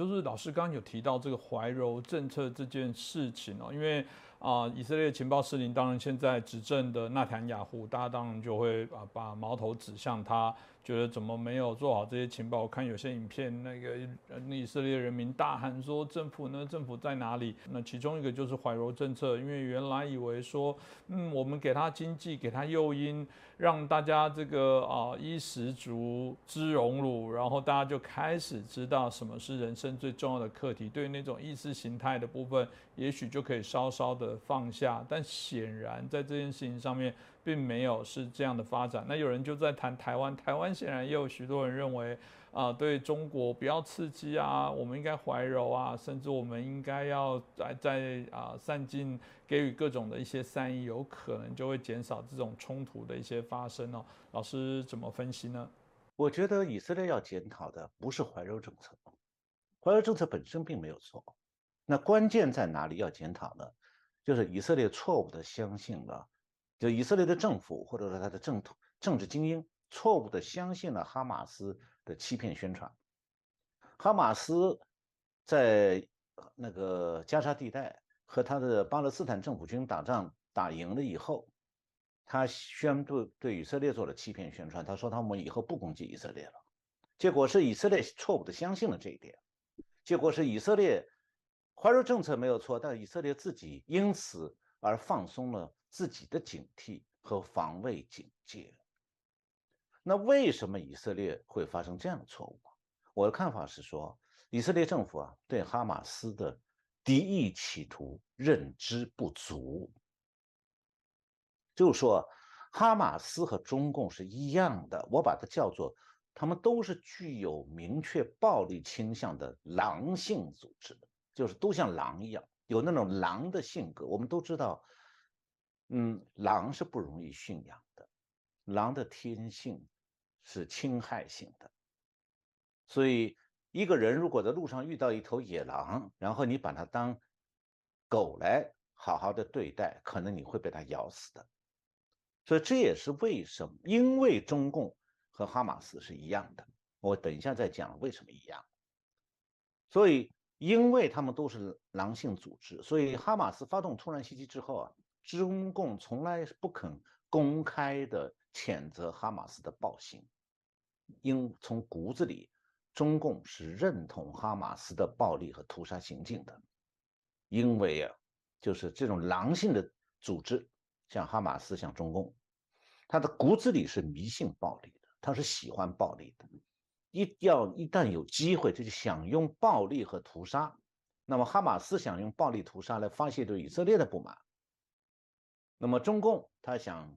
就是老师刚刚有提到这个怀柔政策这件事情哦，因为啊，以色列情报司令当然现在执政的纳坦雅胡，大家当然就会啊把矛头指向他。觉得怎么没有做好这些情报？我看有些影片，那个以色列人民大喊说：“政府呢？政府在哪里？”那其中一个就是怀柔政策，因为原来以为说，嗯，我们给他经济，给他诱因，让大家这个啊衣食足知荣辱，然后大家就开始知道什么是人生最重要的课题。对于那种意识形态的部分，也许就可以稍稍的放下。但显然在这件事情上面。并没有是这样的发展。那有人就在谈台湾，台湾显然也有许多人认为，啊，对中国不要刺激啊，我们应该怀柔啊，甚至我们应该要在在啊散尽给予各种的一些善意，有可能就会减少这种冲突的一些发生哦。老师怎么分析呢？我觉得以色列要检讨的不是怀柔政策，怀柔政策本身并没有错。那关键在哪里要检讨呢？就是以色列错误的相信了。就以色列的政府，或者说他的政政治精英，错误的相信了哈马斯的欺骗宣传。哈马斯在那个加沙地带和他的巴勒斯坦政府军打仗打赢了以后，他宣布对以色列做了欺骗宣传。他说他们以后不攻击以色列了。结果是以色列错误的相信了这一点。结果是以色列怀柔政策没有错，但以色列自己因此而放松了。自己的警惕和防卫警戒。那为什么以色列会发生这样的错误？我的看法是说，以色列政府啊对哈马斯的敌意企图认知不足。就是说，哈马斯和中共是一样的，我把它叫做，他们都是具有明确暴力倾向的狼性组织，就是都像狼一样，有那种狼的性格。我们都知道。嗯，狼是不容易驯养的，狼的天性是侵害性的，所以一个人如果在路上遇到一头野狼，然后你把它当狗来好好的对待，可能你会被它咬死的。所以这也是为什么，因为中共和哈马斯是一样的，我等一下再讲为什么一样。所以，因为他们都是狼性组织，所以哈马斯发动突然袭击之后啊。中共从来不肯公开的谴责哈马斯的暴行，因从骨子里，中共是认同哈马斯的暴力和屠杀行径的，因为啊，就是这种狼性的组织，像哈马斯，像中共，他的骨子里是迷信暴力的，他是喜欢暴力的，一要一旦有机会，他就想用暴力和屠杀。那么哈马斯想用暴力屠杀来发泄对以色列的不满。那么中共他想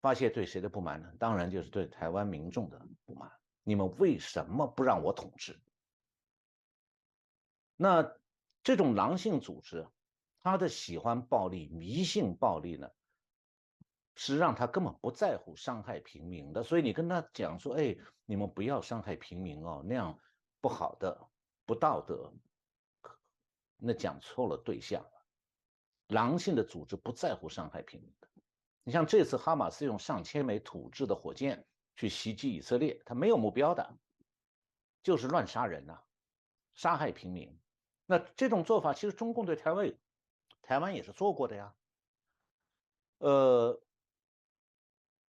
发泄对谁的不满呢？当然就是对台湾民众的不满。你们为什么不让我统治？那这种狼性组织，他的喜欢暴力、迷信暴力呢，是让他根本不在乎伤害平民的。所以你跟他讲说：“哎，你们不要伤害平民哦，那样不好的、不道德。”那讲错了对象。狼性的组织不在乎伤害平民的。你像这次哈马斯用上千枚土制的火箭去袭击以色列，他没有目标的，就是乱杀人呐，杀害平民。那这种做法其实中共对台湾，台湾也是做过的呀。呃，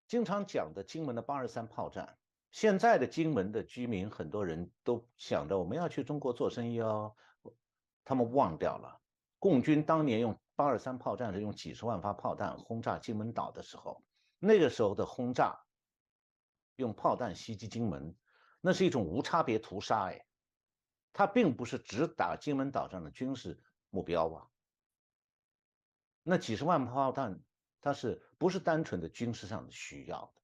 经常讲的金门的八二三炮战，现在的金门的居民很多人都想着我们要去中国做生意哦，他们忘掉了共军当年用。八二三炮战是用几十万发炮弹轰炸金门岛的时候，那个时候的轰炸，用炮弹袭击金门，那是一种无差别屠杀哎，它并不是只打金门岛上的军事目标啊。那几十万炮弹，它是不是单纯的军事上的需要的？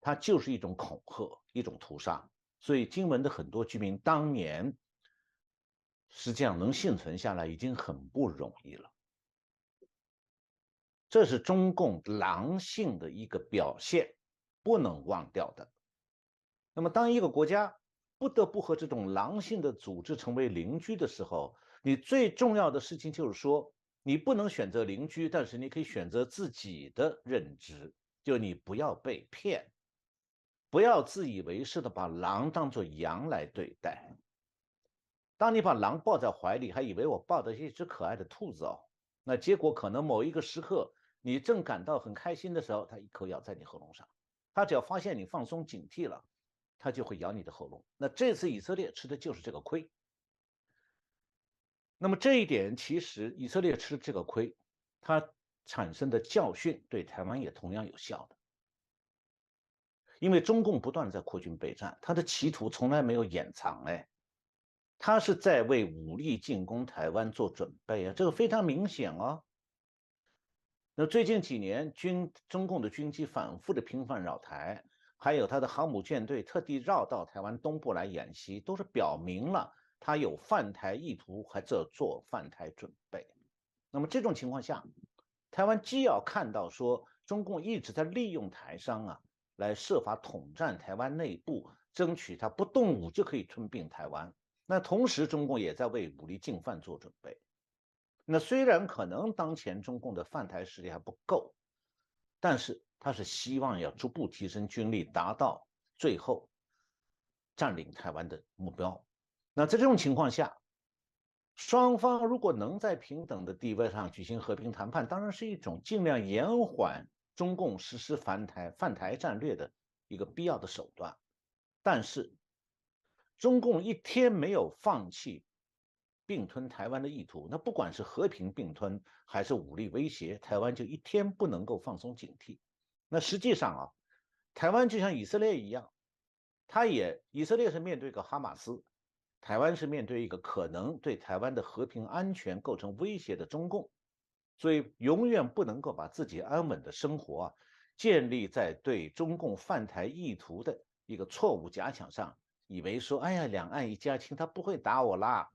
它就是一种恐吓，一种屠杀。所以金门的很多居民当年。实际上能幸存下来已经很不容易了，这是中共狼性的一个表现，不能忘掉的。那么，当一个国家不得不和这种狼性的组织成为邻居的时候，你最重要的事情就是说，你不能选择邻居，但是你可以选择自己的认知，就你不要被骗。不要自以为是的把狼当作羊来对待。当你把狼抱在怀里，还以为我抱的是一只可爱的兔子哦，那结果可能某一个时刻，你正感到很开心的时候，它一口咬在你喉咙上。它只要发现你放松警惕了，它就会咬你的喉咙。那这次以色列吃的就是这个亏。那么这一点，其实以色列吃这个亏，它产生的教训对台湾也同样有效的。因为中共不断在扩军备战，他的企图从来没有掩藏，哎，他是在为武力进攻台湾做准备啊，这个非常明显哦。那最近几年，军中共的军机反复的频繁扰台，还有他的航母舰队特地绕到台湾东部来演习，都是表明了他有犯台意图，还在做犯台准备。那么这种情况下，台湾既要看到说中共一直在利用台商啊。来设法统战台湾内部，争取他不动武就可以吞并台湾。那同时，中共也在为武力进犯做准备。那虽然可能当前中共的犯台实力还不够，但是他是希望要逐步提升军力，达到最后占领台湾的目标。那在这种情况下，双方如果能在平等的地位上举行和平谈判，当然是一种尽量延缓。中共实施反台犯台战略的一个必要的手段，但是中共一天没有放弃并吞台湾的意图，那不管是和平并吞还是武力威胁，台湾就一天不能够放松警惕。那实际上啊，台湾就像以色列一样，他也以色列是面对个哈马斯，台湾是面对一个可能对台湾的和平安全构成威胁的中共。所以，永远不能够把自己安稳的生活建立在对中共犯台意图的一个错误假想上，以为说，哎呀，两岸一家亲，他不会打我啦。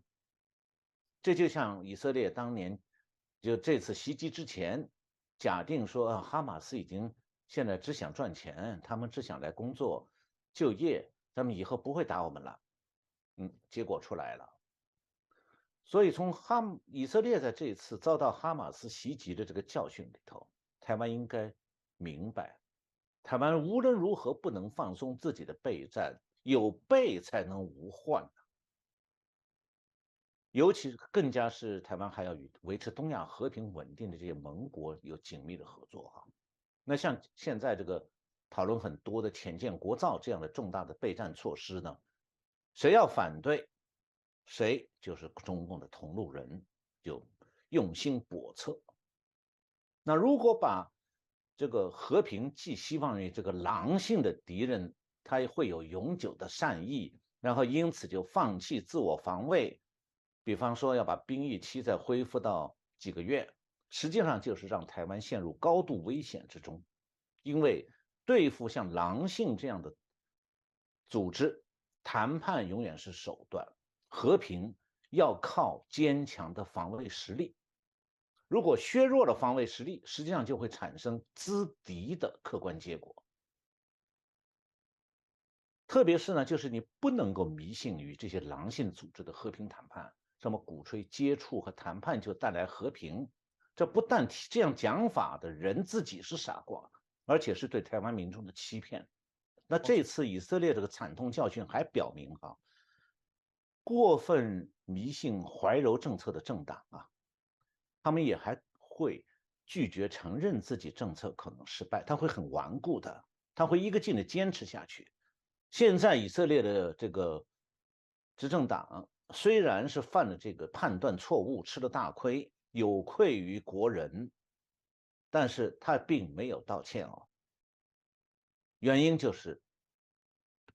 这就像以色列当年就这次袭击之前，假定说，哈马斯已经现在只想赚钱，他们只想来工作就业，他们以后不会打我们了。嗯，结果出来了。所以，从哈以色列在这次遭到哈马斯袭击的这个教训里头，台湾应该明白，台湾无论如何不能放松自己的备战，有备才能无患尤其更加是台湾还要与维持东亚和平稳定的这些盟国有紧密的合作哈。那像现在这个讨论很多的浅见国造这样的重大的备战措施呢，谁要反对？谁就是中共的同路人，就用心叵测。那如果把这个和平寄希望于这个狼性的敌人，他会有永久的善意，然后因此就放弃自我防卫，比方说要把兵役期再恢复到几个月，实际上就是让台湾陷入高度危险之中。因为对付像狼性这样的组织，谈判永远是手段。和平要靠坚强的防卫实力，如果削弱了防卫实力，实际上就会产生资敌的客观结果。特别是呢，就是你不能够迷信于这些狼性组织的和平谈判，什么鼓吹接触和谈判就带来和平，这不但这样讲法的人自己是傻瓜，而且是对台湾民众的欺骗。那这次以色列这个惨痛教训还表明哈。过分迷信怀柔政策的政党啊，他们也还会拒绝承认自己政策可能失败，他会很顽固的，他会一个劲的坚持下去。现在以色列的这个执政党虽然是犯了这个判断错误，吃了大亏，有愧于国人，但是他并没有道歉哦。原因就是。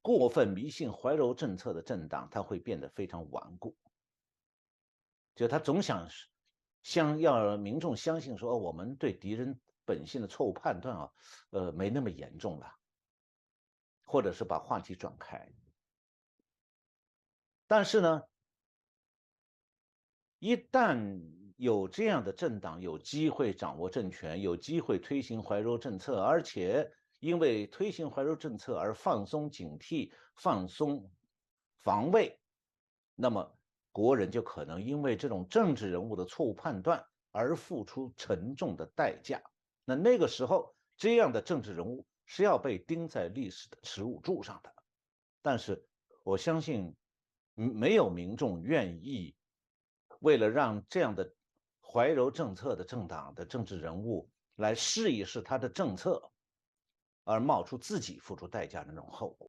过分迷信怀柔政策的政党，他会变得非常顽固。就他总想相要民众相信说，我们对敌人本性的错误判断啊，呃，没那么严重了，或者是把话题转开。但是呢，一旦有这样的政党有机会掌握政权，有机会推行怀柔政策，而且。因为推行怀柔政策而放松警惕放松防卫那么国人就可能因为这种政治人物的错误判断而付出沉重的代价。那那个时候这样的政治人物是要被钉在历史的耻辱柱上的。但是我相信没有民众愿意为了让这样的怀柔政策的政党的政治人物来试一试他的政策而冒出自己付出代价的那种后果。